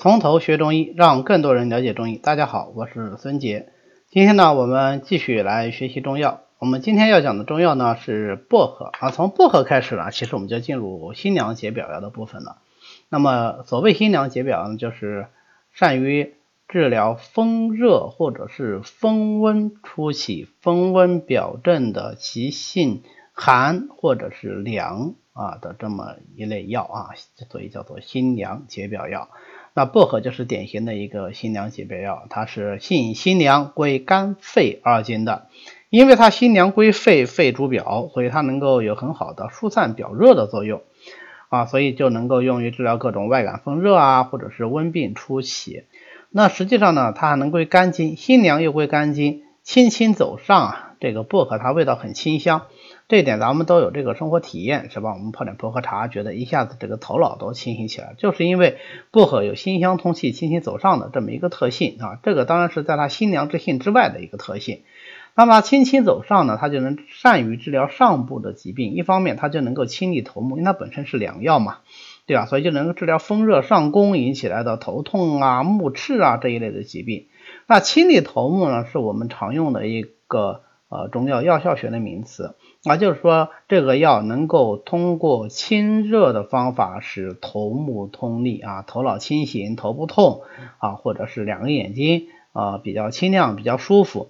从头学中医，让更多人了解中医。大家好，我是孙杰。今天呢，我们继续来学习中药。我们今天要讲的中药呢是薄荷啊。从薄荷开始呢，其实我们就进入心凉解表药的部分了。那么，所谓心凉解表呢，就是善于治疗风热或者是风温初起、风温表症的急性寒或者是凉啊的这么一类药啊，所以叫做心凉解表药。那薄荷就是典型的一个心凉解表药，它是性辛凉，归肝肺二经的。因为它辛凉归肺，肺主表，所以它能够有很好的疏散表热的作用啊，所以就能够用于治疗各种外感风热啊，或者是温病初起。那实际上呢，它还能归肝经，辛凉又归肝经，轻轻走上啊，这个薄荷它味道很清香。这一点咱们都有这个生活体验，是吧？我们泡点薄荷茶，觉得一下子这个头脑都清醒起来，就是因为薄荷有辛香通气、清新走上的这么一个特性啊。这个当然是在它辛凉之性之外的一个特性。那么清清走上呢，它就能善于治疗上部的疾病。一方面，它就能够清利头目，因为它本身是良药嘛，对吧？所以就能够治疗风热上攻引起来的头痛啊、目赤啊这一类的疾病。那清利头目呢，是我们常用的一个。呃，中药药效学的名词，啊，就是说这个药能够通过清热的方法使头目通利啊，头脑清醒，头不痛啊，或者是两个眼睛啊比较清亮，比较舒服，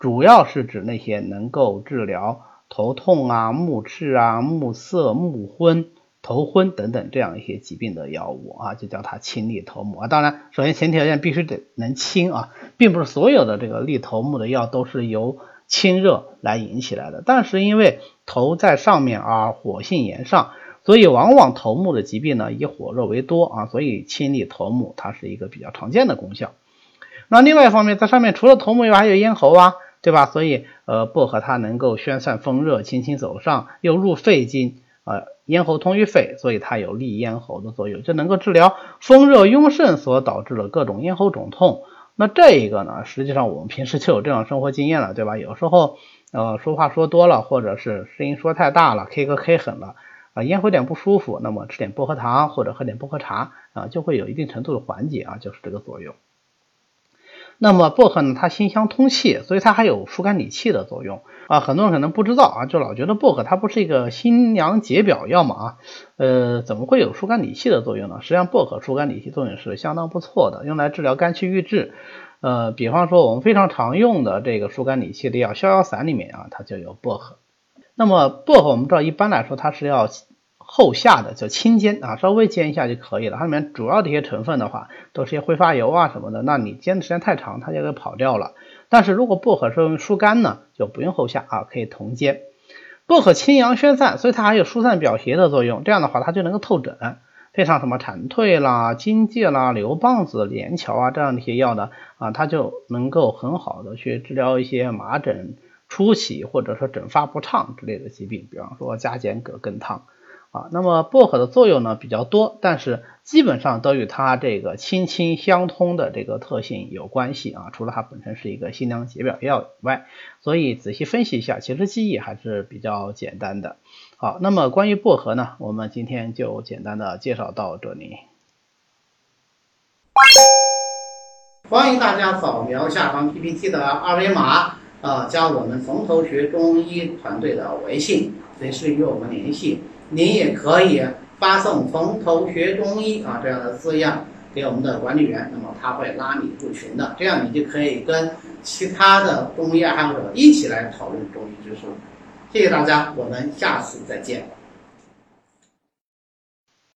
主要是指那些能够治疗头痛啊、目赤啊、目涩、目昏、头昏等等这样一些疾病的药物啊，就叫它清利头目啊。当然，首先前提条件必须得能清啊，并不是所有的这个利头目的药都是由清热来引起来的，但是因为头在上面啊，火性炎上，所以往往头目的疾病呢以火热为多啊，所以清理头目它是一个比较常见的功效。那另外一方面，在上面除了头目以外，还有咽喉啊，对吧？所以呃，薄荷它能够宣散风热，轻轻走上，又入肺经，呃，咽喉通于肺，所以它有利咽喉的作用，就能够治疗风热壅盛所导致的各种咽喉肿痛。那这一个呢，实际上我们平时就有这种生活经验了，对吧？有时候呃说话说多了，或者是声音说太大了，K 歌 K 狠了啊，咽喉有点不舒服，那么吃点薄荷糖或者喝点薄荷茶啊，就会有一定程度的缓解啊，就是这个作用。那么薄荷呢，它辛香通气，所以它还有疏肝理气的作用啊。很多人可能不知道啊，就老觉得薄荷它不是一个辛凉解表药嘛啊，呃，怎么会有疏肝理气的作用呢？实际上薄荷疏肝理气作用是相当不错的，用来治疗肝气郁滞。呃，比方说我们非常常用的这个疏肝理气的药逍遥散里面啊，它就有薄荷。那么薄荷我们知道一般来说它是要。后下的叫清煎啊，稍微煎一下就可以了。它里面主要的一些成分的话，都是些挥发油啊什么的。那你煎的时间太长，它就给跑掉了。但是如果薄荷是用疏肝呢，就不用后下啊，可以同煎。薄荷清阳宣散，所以它还有疏散表邪的作用。这样的话，它就能够透疹。配上什么蝉蜕啦、荆芥啦、牛蒡子、连翘啊这样的一些药呢，啊，它就能够很好的去治疗一些麻疹初起或者说疹发不畅之类的疾病，比方说加减葛根汤。那么薄荷的作用呢比较多，但是基本上都与它这个清清相通的这个特性有关系啊。除了它本身是一个辛凉解表药以外，所以仔细分析一下，其实记忆还是比较简单的。好，那么关于薄荷呢，我们今天就简单的介绍到这里。欢迎大家扫描下方 PPT 的二维码，啊，加我们从头学中医团队的微信，随时与我们联系。您也可以发送“从头学中医”啊这样的字样给我们的管理员，那么他会拉你入群的，这样你就可以跟其他的中医爱好者一起来讨论中医知识。谢谢大家，我们下次再见。